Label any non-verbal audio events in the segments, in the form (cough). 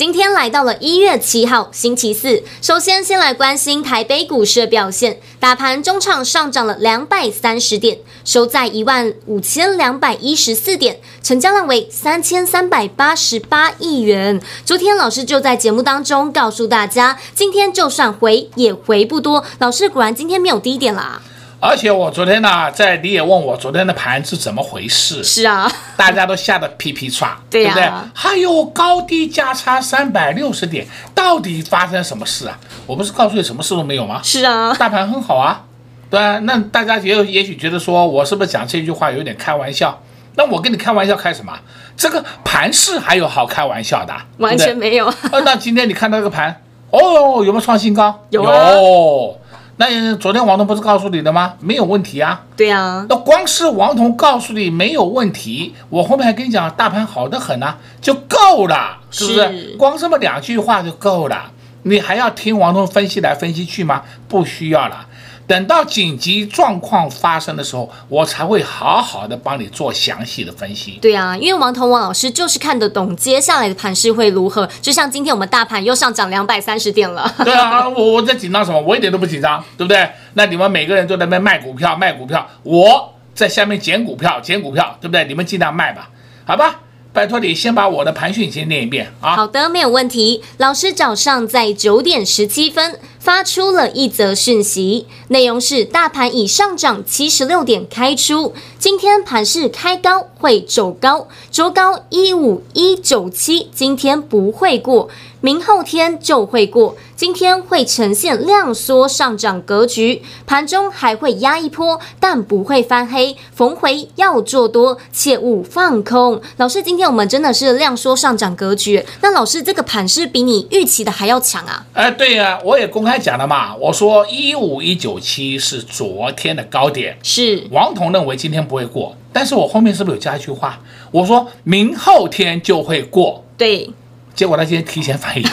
今天来到了一月七号星期四，首先先来关心台北股市的表现。大盘中场上涨了两百三十点，收在一万五千两百一十四点，成交量为三千三百八十八亿元。昨天老师就在节目当中告诉大家，今天就算回也回不多。老师果然今天没有低点啦。而且我昨天呢，在你也问我昨天的盘是怎么回事？是啊，大家都吓得屁屁剉，对不对？还有高低价差三百六十点，到底发生什么事啊？我不是告诉你什么事都没有吗？是啊，大盘很好啊，对啊。那大家也也许觉得说我是不是讲这句话有点开玩笑？那我跟你开玩笑开什么？这个盘市还有好开玩笑的？完全没有。那今天你看到这个盘，哦，有没有创新高？有啊。有那昨天王彤不是告诉你的吗？没有问题啊。对啊。那光是王彤告诉你没有问题，我后面还跟你讲大盘好得很啊，就够了，是不是？是光这么两句话就够了，你还要听王彤分析来分析去吗？不需要了。等到紧急状况发生的时候，我才会好好的帮你做详细的分析。对啊，因为王彤王老师就是看得懂接下来的盘势会如何。就像今天我们大盘又上涨两百三十点了。对啊，我我在紧张什么？我一点都不紧张，对不对？那你们每个人都在那边卖股票卖股票，我在下面捡股票捡股票，对不对？你们尽量卖吧，好吧。拜托你先把我的盘讯先念一遍啊！好的，没有问题。老师早上在九点十七分发出了一则讯息，内容是：大盘已上涨七十六点开出，今天盘势开高会走高，周高一五一九七，今天不会过。明后天就会过，今天会呈现量缩上涨格局，盘中还会压一波，但不会翻黑，逢回要做多，切勿放空。老师，今天我们真的是量缩上涨格局，那老师这个盘是比你预期的还要强啊？哎，对呀、我也公开讲了嘛，我说一五一九七是昨天的高点，是王彤认为今天不会过，但是我后面是不是有加一句话？我说明后天就会过，对。结果他今天提前反应，(laughs)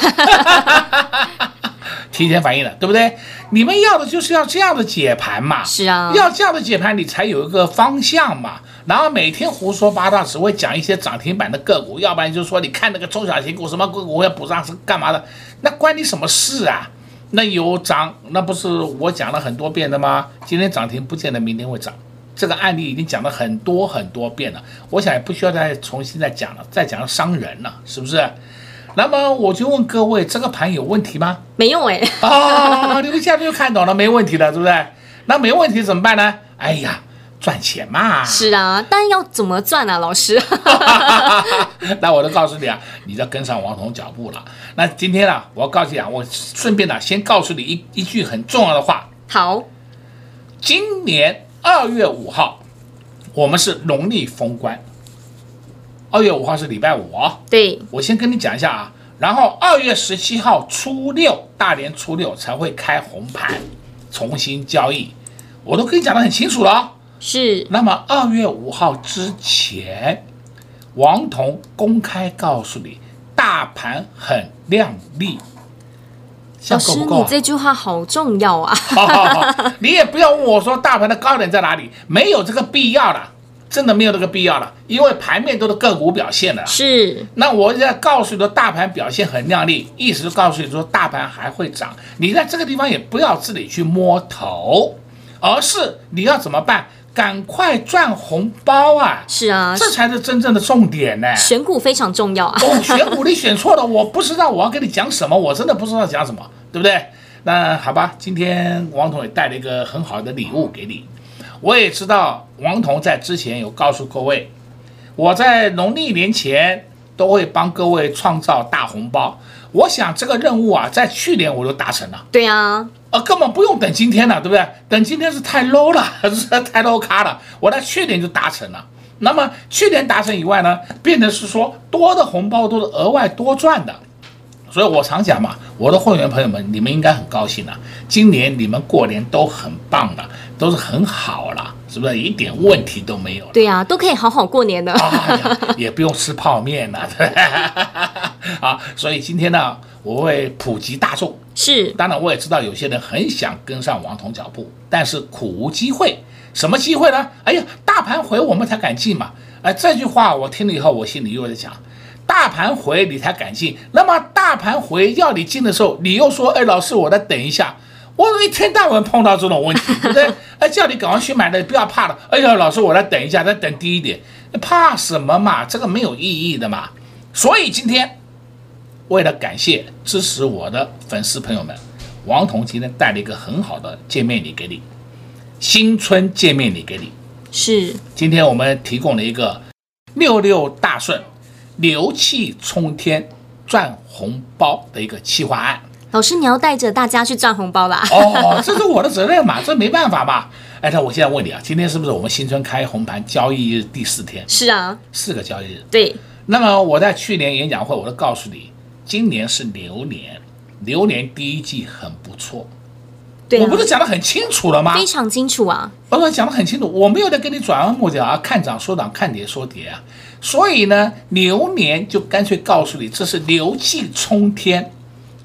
提前反应了，对不对？你们要的就是要这样的解盘嘛，是啊，要这样的解盘，你才有一个方向嘛。然后每天胡说八道，只会讲一些涨停板的个股，要不然就是说你看那个中小型股什么个股要补上是干嘛的？那关你什么事啊？那有涨，那不是我讲了很多遍的吗？今天涨停不见得明天会涨，这个案例已经讲了很多很多遍了，我想也不需要再重新再讲了，再讲伤人了，是不是？那么我就问各位，这个盘有问题吗？没有哎。哦，你们现在就看懂了，没问题的，对不对？那没问题怎么办呢？哎呀，赚钱嘛。是啊，但要怎么赚啊，老师？(laughs) 那我就告诉你啊，你要跟上王彤脚步了。那今天啊，我要告诉你啊，我顺便呢，先告诉你一一句很重要的话。好，今年二月五号，我们是农历封关。二月五号是礼拜五啊，对，我先跟你讲一下啊，然后二月十七号初六，大年初六才会开红盘，重新交易，我都跟你讲得很清楚了。是，那么二月五号之前，王彤公开告诉你，大盘很亮丽。老师，你这句话好重要啊！好好好，你也不要问我说大盘的高点在哪里，没有这个必要了。真的没有这个必要了，因为盘面都是个股表现的。是，那我在告诉你说，大盘表现很亮丽，意思是告诉你说，大盘还会涨。你在这个地方也不要自己去摸头，而是你要怎么办？赶快赚红包啊！是啊，这才是真正的重点呢。选股非常重要啊。哦，选股你选错了，我不知道我要跟你讲什么，我真的不知道讲什么，对不对？那好吧，今天王彤也带了一个很好的礼物给你。我也知道王彤在之前有告诉各位，我在农历年前都会帮各位创造大红包。我想这个任务啊，在去年我就达成了。对啊，呃，根本不用等今天了，对不对？等今天是太 low 了，(laughs) 是太 low 卡了。我的去年就达成了。那么去年达成以外呢，变成是说多的红包都是额外多赚的。所以我常讲嘛，我的会员朋友们，你们应该很高兴了。今年你们过年都很棒了，都是很好了，是不是？一点问题都没有了。对呀、啊，都可以好好过年的。哎呀，也不用吃泡面了。(laughs) 啊，所以今天呢，我会普及大众。是，当然我也知道有些人很想跟上王彤脚步，但是苦无机会。什么机会呢？哎呀，大盘回我们才敢进嘛。哎，这句话我听了以后，我心里又在想。大盘回你才敢进，那么大盘回要你进的时候，你又说，哎，老师，我再等一下。我一天到晚碰到这种问题，对不对？(laughs) 哎，叫你赶快去买的，不要怕了。哎呀，老师，我来等一下，再等低一点，怕什么嘛？这个没有意义的嘛。所以今天，为了感谢支持我的粉丝朋友们，王彤今天带了一个很好的见面礼给你，新春见面礼给你。是，今天我们提供了一个六六大顺。牛气冲天赚红包的一个企划案，老师，你要带着大家去赚红包啦？哦，这是我的责任嘛，这没办法嘛。哎，那我现在问你啊，今天是不是我们新春开红盘交易日第四天？是啊，四个交易日。对。那么我在去年演讲会，我都告诉你，今年是牛年，牛年第一季很不错。对啊，我不是讲的很清楚了吗？非常清楚啊！我说讲的很清楚，我没有在跟你转弯抹角啊，看涨说涨，看跌说跌啊。所以呢，牛年就干脆告诉你，这是牛气冲天，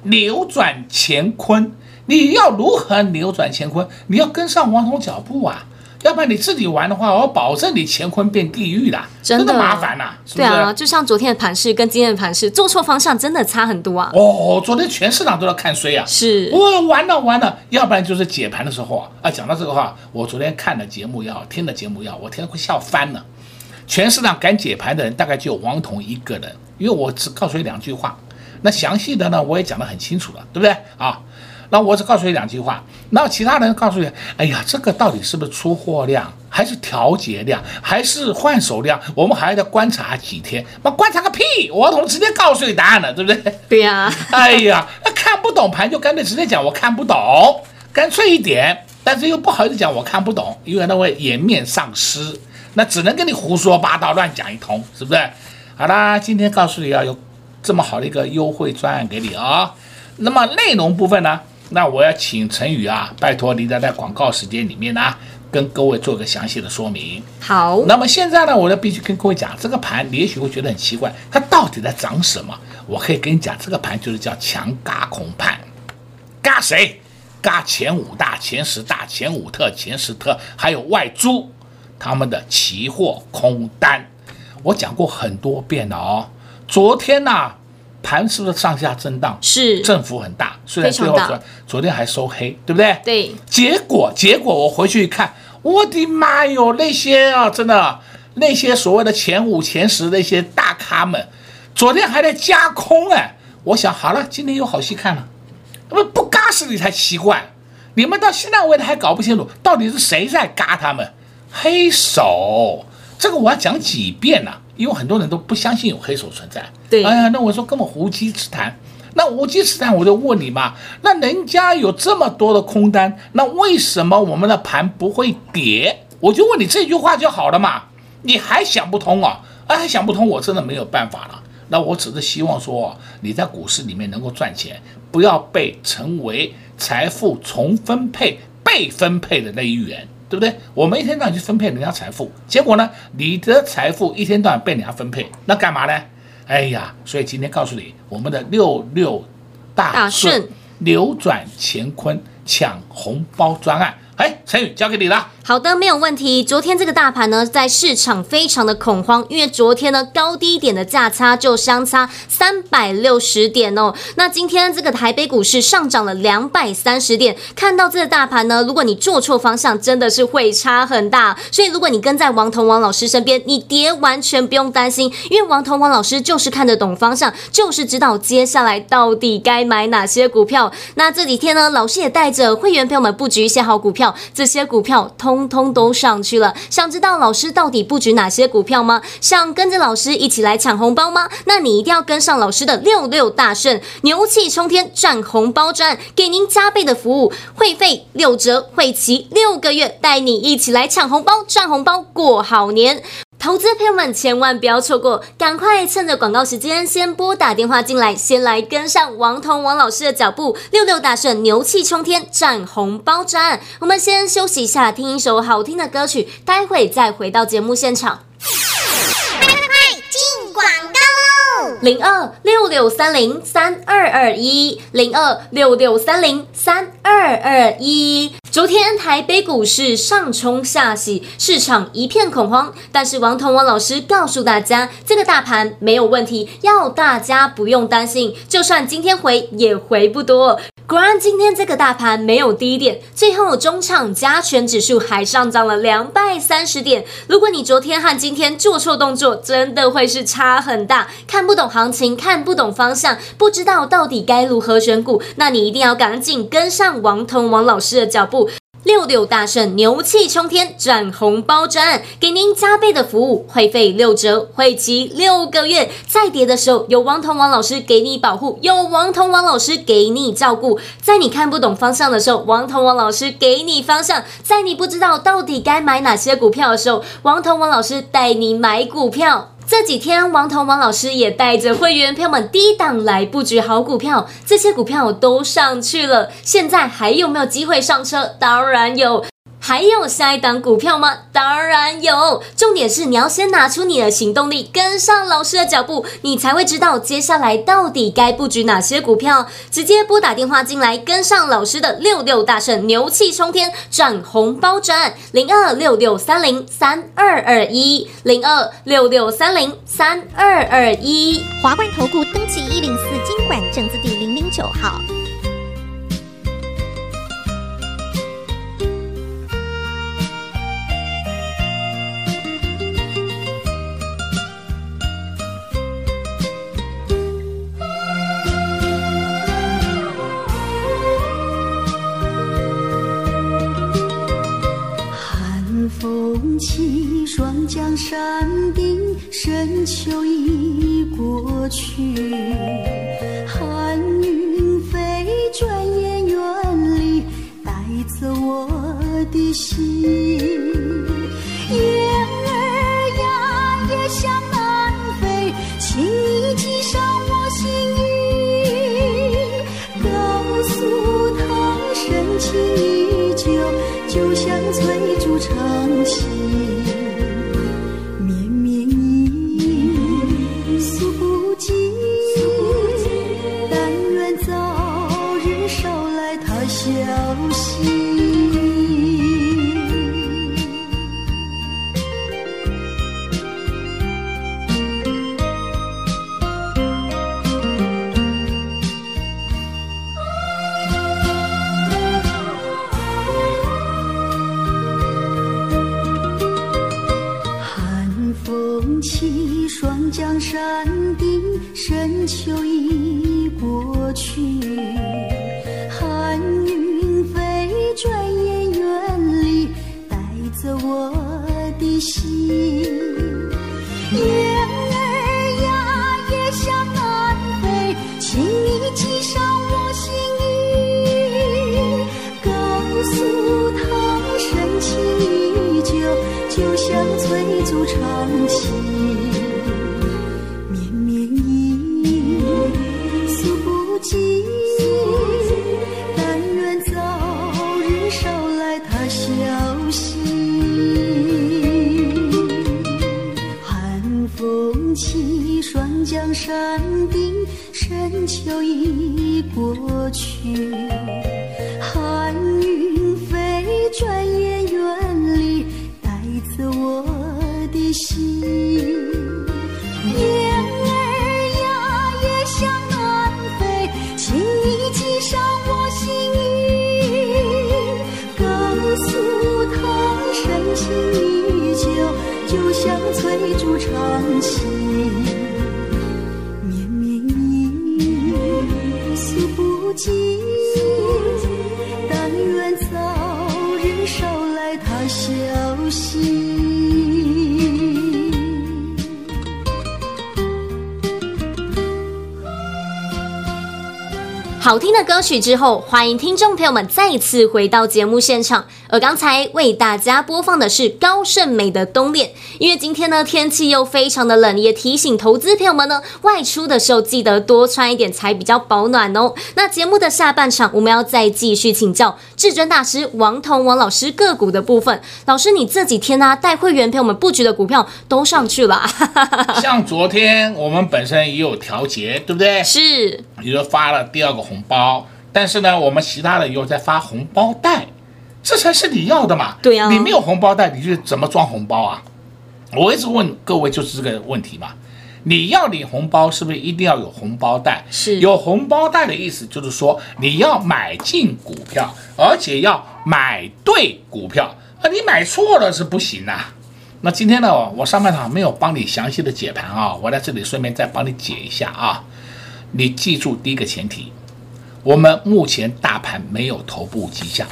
扭转乾坤。你要如何扭转乾坤？你要跟上王总脚步啊！要不然你自己玩的话，我保证你乾坤变地狱了，真的，真的麻烦呐、啊！是是？对啊，就像昨天的盘势跟今天的盘势，做错方向真的差很多啊！哦，昨天全市场都在看衰啊！是，我完了完了，要不然就是解盘的时候啊啊！讲到这个话，我昨天看的节目也好，听的节目也好，我天会笑翻了。全市场敢解盘的人，大概就王彤一个人，因为我只告诉你两句话，那详细的呢，我也讲得很清楚了，对不对啊？那我只告诉你两句话，那其他人告诉你，哎呀，这个到底是不是出货量，还是调节量，还是换手量？我们还要再观察几天？那观察个屁！我怎么直接告诉你答案了，对不对？对呀、啊。哎呀，那看不懂盘就干脆直接讲我看不懂，干脆一点。但是又不好意思讲我看不懂，因为那会颜面丧失，那只能跟你胡说八道乱讲一通，是不是？好啦，今天告诉你要有这么好的一个优惠专案给你啊、哦。那么内容部分呢？那我要请陈宇啊，拜托你在在广告时间里面呢、啊，跟各位做个详细的说明。好，那么现在呢，我就必须跟各位讲，这个盘你也许会觉得很奇怪，它到底在涨什么？我可以跟你讲，这个盘就是叫强轧空盘，嘎谁？嘎前五大、前十大、前五特、前十特，还有外租他们的期货空单。我讲过很多遍了哦。昨天呢、啊？盘是不是上下震荡？是，振幅很大，虽然最后昨昨天还收黑，对不对？对。结果结果我回去一看，我的妈哟，那些啊，真的那些所谓的前五前十那些大咖们，昨天还在加空哎。我想好了，今天有好戏看了。那不嘎死你才奇怪，你们到现在为止还搞不清楚到底是谁在嘎他们？黑手，这个我要讲几遍呢？因为很多人都不相信有黑手存在，对，哎呀，那我说根本无稽之谈。那无稽之谈，我就问你嘛，那人家有这么多的空单，那为什么我们的盘不会跌？我就问你这句话就好了嘛。你还想不通啊？啊，还想不通，我真的没有办法了。那我只是希望说你在股市里面能够赚钱，不要被成为财富重分配、被分配的那一员。对不对？我们一天到晚去分配人家财富，结果呢，你的财富一天到晚被人家分配，那干嘛呢？哎呀，所以今天告诉你，我们的六六大顺扭转乾坤抢红包专案，哎，陈宇交给你了。好的，没有问题。昨天这个大盘呢，在市场非常的恐慌，因为昨天呢高低点的价差就相差三百六十点哦。那今天这个台北股市上涨了两百三十点，看到这个大盘呢，如果你做错方向，真的是会差很大。所以如果你跟在王彤王老师身边，你跌完全不用担心，因为王彤王老师就是看得懂方向，就是知道接下来到底该买哪些股票。那这几天呢，老师也带着会员朋友们布局一些好股票，这些股票通。通通都上去了。想知道老师到底布局哪些股票吗？想跟着老师一起来抢红包吗？那你一定要跟上老师的六六大顺，牛气冲天赚红包赚，给您加倍的服务，会费六折，会期六个月，带你一起来抢红包赚红包过好年。投资朋友们千万不要错过，赶快趁着广告时间先拨打电话进来，先来跟上王彤王老师的脚步，六六大顺，牛气冲天，赚红包赚。我们先休息一下，听一首好听的歌曲，待会再回到节目现场。快快快，进广告喽！零二六六三零三二二一，零二六六三零三二二一。昨天台北股市上冲下洗，市场一片恐慌。但是王同王老师告诉大家，这个大盘没有问题，要大家不用担心。就算今天回，也回不多。果然，今天这个大盘没有低点，最后中场加权指数还上涨了两百三十点。如果你昨天和今天做错动作，真的会是差很大。看不懂行情，看不懂方向，不知道到底该如何选股，那你一定要赶紧跟上王彤王老师的脚步。六六大顺，牛气冲天，赚红包赚，给您加倍的服务，会费六折，会期六个月。再跌的时候，有王彤王老师给你保护，有王彤王老师给你照顾。在你看不懂方向的时候，王彤王老师给你方向；在你不知道到底该买哪些股票的时候，王彤王老师带你买股票。这几天，王彤王老师也带着会员朋友们低档来布局好股票，这些股票都上去了。现在还有没有机会上车？当然有。还有下一档股票吗？当然有。重点是你要先拿出你的行动力，跟上老师的脚步，你才会知道接下来到底该布局哪些股票。直接拨打电话进来，跟上老师的六六大顺，牛气冲天，赚红包赚。零二六六三零三二二一，零二六六三零三二二一。华冠投顾登记一零四金管证字第零零九号。江山顶，深秋已过去，寒云飞，转眼远离，带走我的心。消息。寒风起霜降山顶深秋已过去。好听的歌曲之后，欢迎听众朋友们再次回到节目现场。而刚才为大家播放的是高胜美的《冬恋》，因为今天呢天气又非常的冷，也提醒投资朋友们呢外出的时候记得多穿一点才比较保暖哦。那节目的下半场，我们要再继续请教至尊大师王彤王老师个股的部分。老师，你这几天呢、啊、带会员陪我们布局的股票都上去了，(laughs) 像昨天我们本身也有调节，对不对？是，比如说发了第二个红包，但是呢，我们其他的又在发红包袋，这才是你要的嘛。对呀、啊，你没有红包袋，你就怎么装红包啊？我一直问各位就是这个问题嘛。你要领红包，是不是一定要有红包袋？是，有红包袋的意思就是说你要买进股票，而且要买对股票啊，你买错了是不行的、啊。那今天呢，我上半场没有帮你详细的解盘啊，我在这里顺便再帮你解一下啊。你记住第一个前提，我们目前大盘没有头部迹象，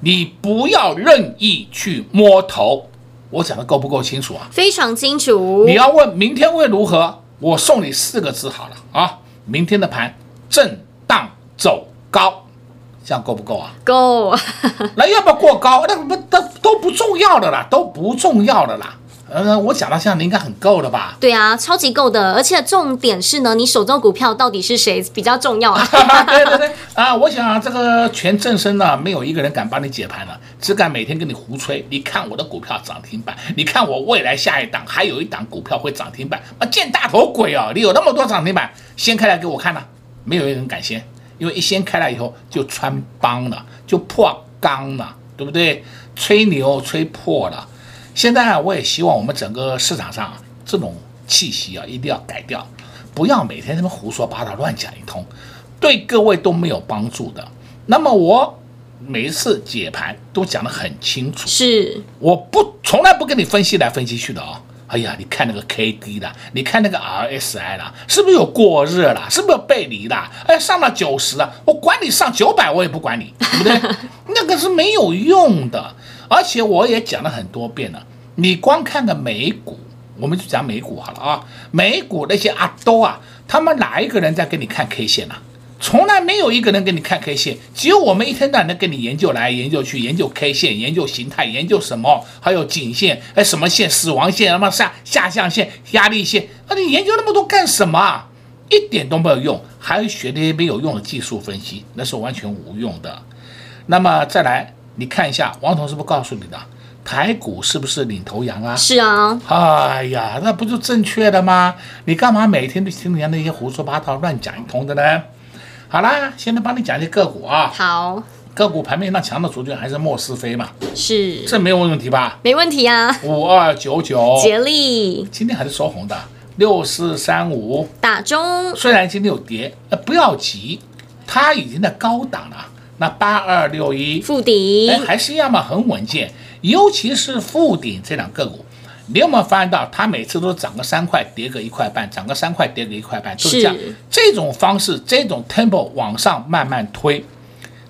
你不要任意去摸头。我讲的够不够清楚啊？非常清楚。你要问明天会如何，我送你四个字好了啊，明天的盘震荡走高，这样够不够啊？够。(laughs) 那要不要过高？那不都都不重要的啦，都不重要的啦。呃，我讲到现在，你应该很够了吧？对啊，超级够的，而且重点是呢，你手中股票到底是谁 (laughs) 比较重要啊？(laughs) 对对对啊！我想、啊、这个全正身呢，没有一个人敢帮你解盘了，只敢每天跟你胡吹。你看我的股票涨停板，你看我未来下一档还有一档股票会涨停板啊！见大头鬼哦！你有那么多涨停板，掀开来给我看呢？没有一个人敢掀，因为一掀开来以后就穿帮了，就破缸了，对不对？吹牛吹破了。现在啊，我也希望我们整个市场上啊，这种气息啊，一定要改掉，不要每天这么胡说八道、乱讲一通，对各位都没有帮助的。那么我每一次解盘都讲得很清楚，是我不从来不跟你分析来分析去的啊、哦。哎呀，你看那个 K D 的，你看那个 R S I 了，是不是有过热了？是不是有背离了？哎，上了九十了，我管你上九百，我也不管你，对不对？(laughs) 那个是没有用的。而且我也讲了很多遍了，你光看个美股，我们就讲美股好了啊。美股那些阿兜啊，他们哪一个人在给你看 K 线呢？从来没有一个人给你看 K 线，只有我们一天到晚的跟你研究来研究去，研究 K 线，研究形态，研究什么，还有颈线，哎，什么线，死亡线，什么下下降线，压力线，那你研究那么多干什么？一点都没有用，还学那些没有用的技术分析，那是完全无用的。那么再来。你看一下，王彤是不是告诉你的？台股是不是领头羊啊？是啊。哎呀，那不就正确的吗？你干嘛每天都听人家那些胡说八道、乱讲一通的呢？好啦，现在帮你讲一些个股啊。好。个股盘面上强的主角还是莫斯飞嘛？是。这没有问题吧？没问题啊。五二九九。杰力。今天还是收红的。六四三五。打中。虽然今天有跌，呃，不要急，它已经在高档了。那八二六一富鼎，哎，还是一样嘛，很稳健。尤其是富鼎这两个股，你有没有发现到，它每次都涨个三块，跌个一块半，涨个三块，跌个一块半，就是这样。这种方式，这种 tempo 往上慢慢推，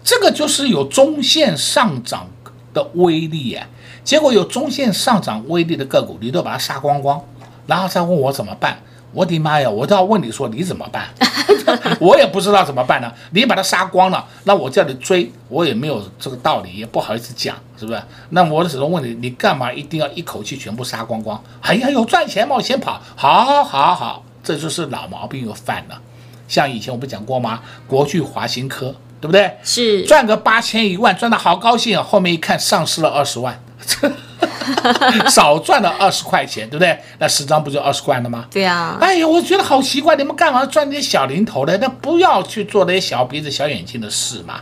这个就是有中线上涨的威力呀。结果有中线上涨威力的个股，你都把它杀光光，然后再问我怎么办？我的妈呀！我都要问你说你怎么办？(laughs) 我也不知道怎么办呢。你把它杀光了，那我叫你追，我也没有这个道理，也不好意思讲，是不是？那我只能问你，你干嘛一定要一口气全部杀光光？哎呀，有赚钱嘛，我先跑。好，好，好，这就是老毛病又犯了。像以前我不讲过吗？国巨、华新科，对不对？是赚个八千一万，赚得好高兴啊！后面一看，丧失了二十万。(laughs) 少赚了二十块钱，对不对？那十张不就二十块了吗？对呀。哎呀，我觉得好奇怪，你们干嘛赚那些小零头的？那不要去做那些小鼻子小眼睛的事嘛。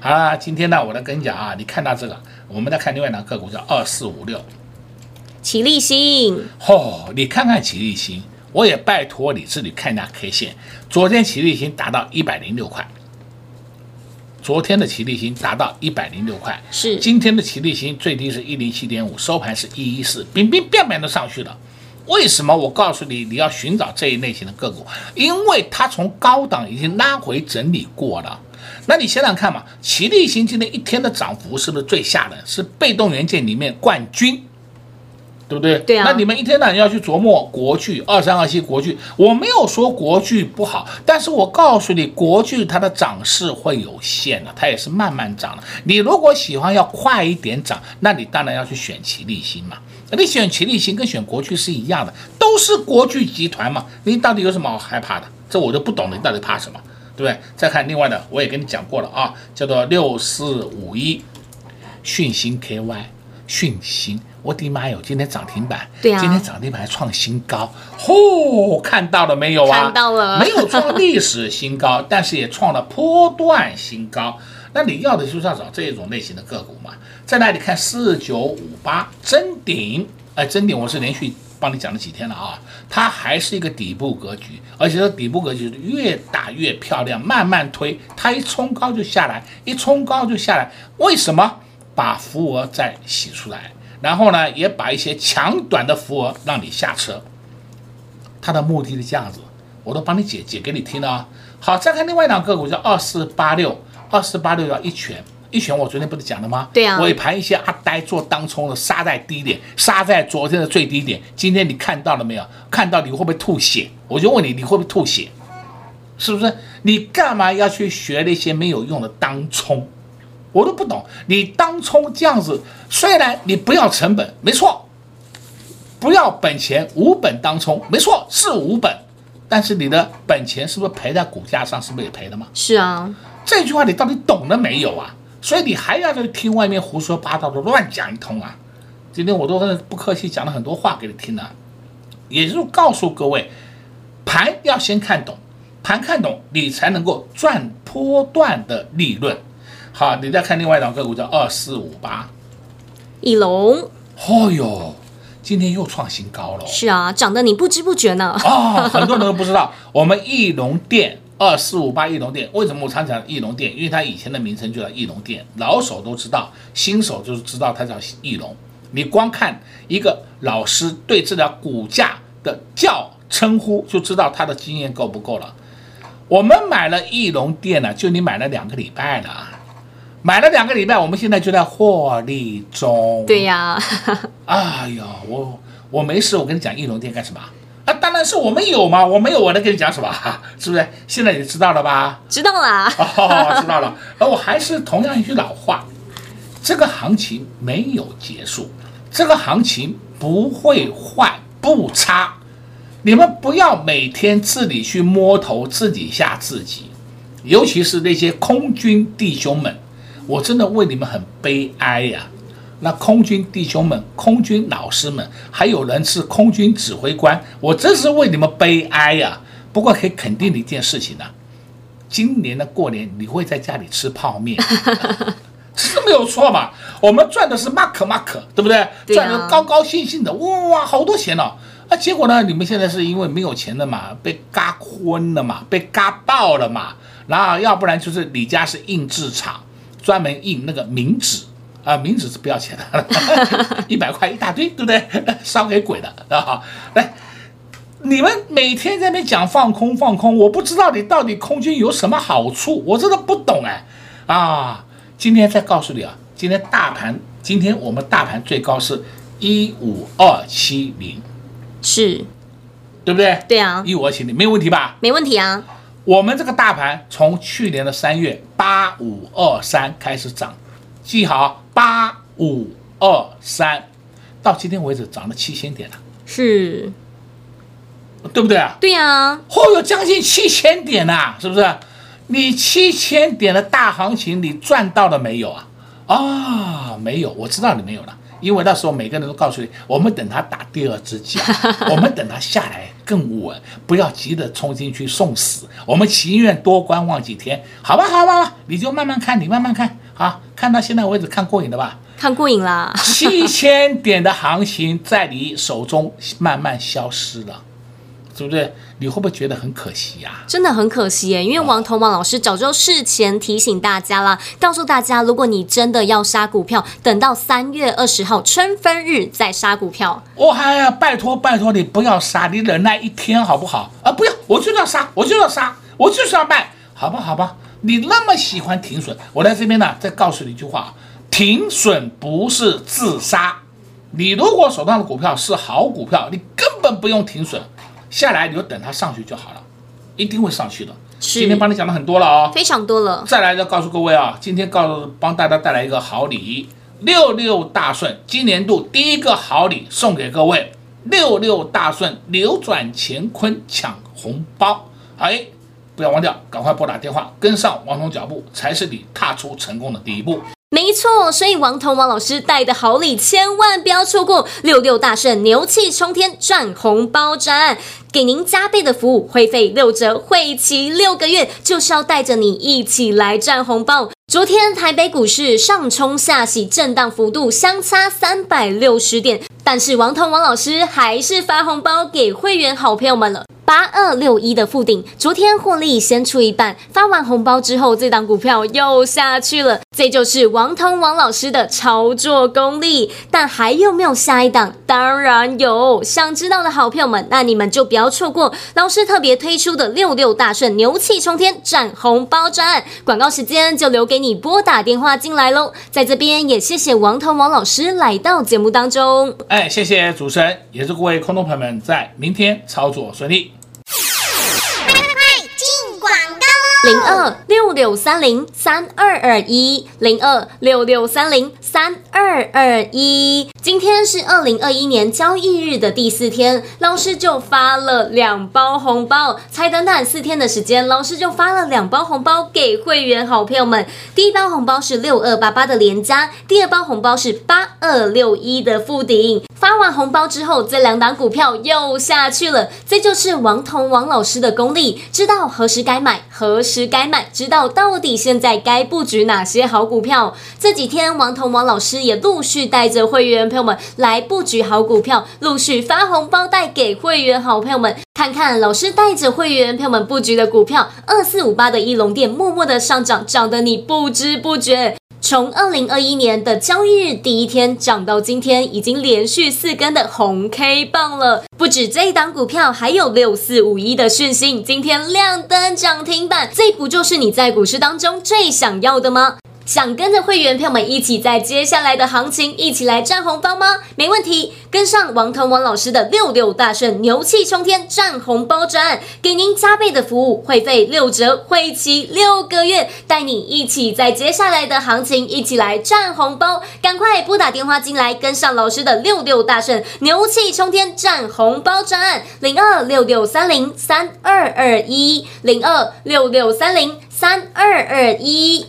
好了，今天呢，我来跟你讲啊，你看到这个，我们再看另外两个个股，叫二四五六，齐立新。哦，你看看齐立新，我也拜托你这里看一下 K 线，昨天齐立新达到一百零六块。昨天的奇力新达到一百零六块，是今天的奇力新最低是一零七点五，收盘是一一四，冰冰变变都上去了。为什么？我告诉你，你要寻找这一类型的个股，因为它从高档已经拉回整理过了，那你想想看嘛，奇力新今天一天的涨幅是不是最吓人？是被动元件里面冠军。对不对？对啊。那你们一天到晚要去琢磨国剧二三二七国剧，我没有说国剧不好，但是我告诉你，国剧它的涨势会有限的，它也是慢慢涨的。你如果喜欢要快一点涨，那你当然要去选齐力新嘛。你选齐力新跟选国剧是一样的，都是国剧集团嘛。你到底有什么好害怕的？这我就不懂了，你到底怕什么？对不对？再看另外的，我也跟你讲过了啊，叫做六四五一讯星 KY 讯芯。我的妈哟！今天涨停板，对啊，今天涨停板还创新高，嚯、哦！看到了没有啊？看到了，(laughs) 没有创历史新高，但是也创了波段新高。那你要的就是要找这一种类型的个股嘛？在那里看四九五八真顶，哎，真顶我是连续帮你讲了几天了啊，它还是一个底部格局，而且这底部格局越打越漂亮，慢慢推，它一冲高就下来，一冲高就下来。为什么？把浮额再洗出来。然后呢，也把一些强短的符额让你下车，他的目的是这样子，我都帮你解解给你听了啊。好，再看另外一档个股叫二四八六，二四八六叫一拳，一拳我昨天不是讲了吗？对啊。尾盘一些阿呆做当冲的杀在低点，杀在昨天的最低点，今天你看到了没有？看到你会不会吐血？我就问你，你会不会吐血？是不是？你干嘛要去学那些没有用的当冲？我都不懂，你当冲这样子，虽然你不要成本，没错，不要本钱，无本当冲，没错，是无本，但是你的本钱是不是赔在股价上？是不是也赔了吗？是啊，这句话你到底懂了没有啊？所以你还要去听外面胡说八道的乱讲一通啊？今天我都不客气讲了很多话给你听了，也就是告诉各位，盘要先看懂，盘看懂，你才能够赚波段的利润。好，你再看另外一档个股叫二四五八，义隆。哦哟，今天又创新高了。是啊，涨得你不知不觉呢。啊、哦，很多人都不知道，(laughs) 我们翼龙店二四五八翼龙店，为什么我常讲翼龙店？因为它以前的名称就叫翼龙店，老手都知道，新手就是知道它叫翼龙。你光看一个老师对这条股价的叫称呼，就知道他的经验够不够了。我们买了翼龙店呢，就你买了两个礼拜了。买了两个礼拜，我们现在就在获利中。对呀，(laughs) 哎呀，我我没事，我跟你讲翼龙店干什么？啊，当然是我们有嘛，我没有，我能跟你讲什么？(laughs) 是不是？现在你知道了吧？知道啦，哦，知道了。而我还是同样一句老话，这个行情没有结束，这个行情不会坏不差，你们不要每天自己去摸头，自己吓自己，尤其是那些空军弟兄们。我真的为你们很悲哀呀、啊！那空军弟兄们、空军老师们，还有人是空军指挥官，我真是为你们悲哀呀、啊！不过可以肯定的一件事情呢、啊，今年的过年你会在家里吃泡面，(laughs) 是没有错嘛？我们赚的是 mark mark，，对不对？赚的高高兴兴的，哇，好多钱哦！啊，结果呢，你们现在是因为没有钱了嘛，被嘎昏了嘛，被嘎爆了嘛，然后要不然就是你家是印制厂。专门印那个冥纸啊，冥纸是不要钱的，(laughs) 一百块一大堆，对不对？(laughs) 烧给鬼的啊！来，你们每天在那边讲放空放空，我不知道你到底空军有什么好处，我真的不懂哎啊！今天再告诉你啊，今天大盘，今天我们大盘最高是一五二七零，是，对不对？对啊，一五二七零没有问题吧？没问题啊。我们这个大盘从去年的三月八五二三开始涨，记好八五二三，到今天为止涨了七千点了，是，对不对啊？对呀，嚯，有将近七千点呐，是不是？你七千点的大行情，你赚到了没有啊？啊，没有，我知道你没有了。因为那时候每个人都告诉你，我们等他打第二支脚，(laughs) 我们等他下来更稳，不要急着冲进去送死，我们情愿多观望几天，好吧，好吧，你就慢慢看，你慢慢看，好，看到现在为止看过瘾了吧？看过瘾了，(laughs) (laughs) 七千点的行情在你手中慢慢消失了。对不对？你会不会觉得很可惜呀、啊？真的很可惜耶，因为王彤王老师早就事前提醒大家啦，告诉大家，如果你真的要杀股票，等到三月二十号春分日再杀股票。我还要拜托拜托你不要杀，你忍耐一天好不好？啊，不要，我就要杀，我就要杀，我就是要卖，好吧好吧，你那么喜欢停损，我在这边呢，再告诉你一句话：停损不是自杀。你如果手上的股票是好股票，你根本不用停损，下来你就等它上去就好了，一定会上去的。是今天帮你讲了很多了哦，非常多了。再来要告诉各位啊，今天告诉帮大家带来一个好礼，六六大顺，今年度第一个好礼送给各位，六六大顺扭转乾坤抢红包，哎，不要忘掉，赶快拨打电话跟上王彤脚步，才是你踏出成功的第一步。没错，所以王彤王老师带的好礼千万不要错过！六六大顺，牛气冲天，赚红包赚，给您加倍的服务，会费六折，会期六个月，就是要带着你一起来赚红包。昨天台北股市上冲下洗，震荡幅度相差三百六十点，但是王彤王老师还是发红包给会员好朋友们了。八二六一的富鼎，昨天获利先出一半，发完红包之后，这档股票又下去了。这就是王腾王老师的操作功力。但还有没有下一档？当然有。想知道的好朋友们，那你们就不要错过老师特别推出的六六大顺牛气冲天赚红包专案。广告时间就留给你拨打电话进来喽。在这边也谢谢王腾王老师来到节目当中。哎，谢谢主持人，也祝各位空头朋友们在明天操作顺利。零二六六三零三二二一，零二六六三零三二二一。今天是二零二一年交易日的第四天，老师就发了两包红包。才短短四天的时间，老师就发了两包红包给会员好朋友们。第一包红包是六二八八的连加，第二包红包是八二六一的富鼎。发完红包之后，这两档股票又下去了。这就是王彤王老师的功力，知道何时该买，何时该卖，知道到底现在该布局哪些好股票。这几天，王彤王老师也陆续带着会员朋友们来布局好股票，陆续发红包带给会员好朋友们。看看老师带着会员朋友们布局的股票，二四五八的义隆电默默的上涨，涨得你不知不觉。从二零二一年的交易日第一天涨到今天，已经连续四根的红 K 棒了。不止这一档股票，还有六四五一的讯息，今天亮灯涨停板。这不就是你在股市当中最想要的吗？想跟着会员朋友们一起在接下来的行情一起来赚红包吗？没问题，跟上王腾王老师的六六大顺牛气冲天赚红包专案，给您加倍的服务，会费六折，会期六个月，带你一起在接下来的行情一起来赚红包。赶快拨打电话进来，跟上老师的六六大顺牛气冲天赚红包专案，零二六六三零三二二一，零二六六三零三二二一。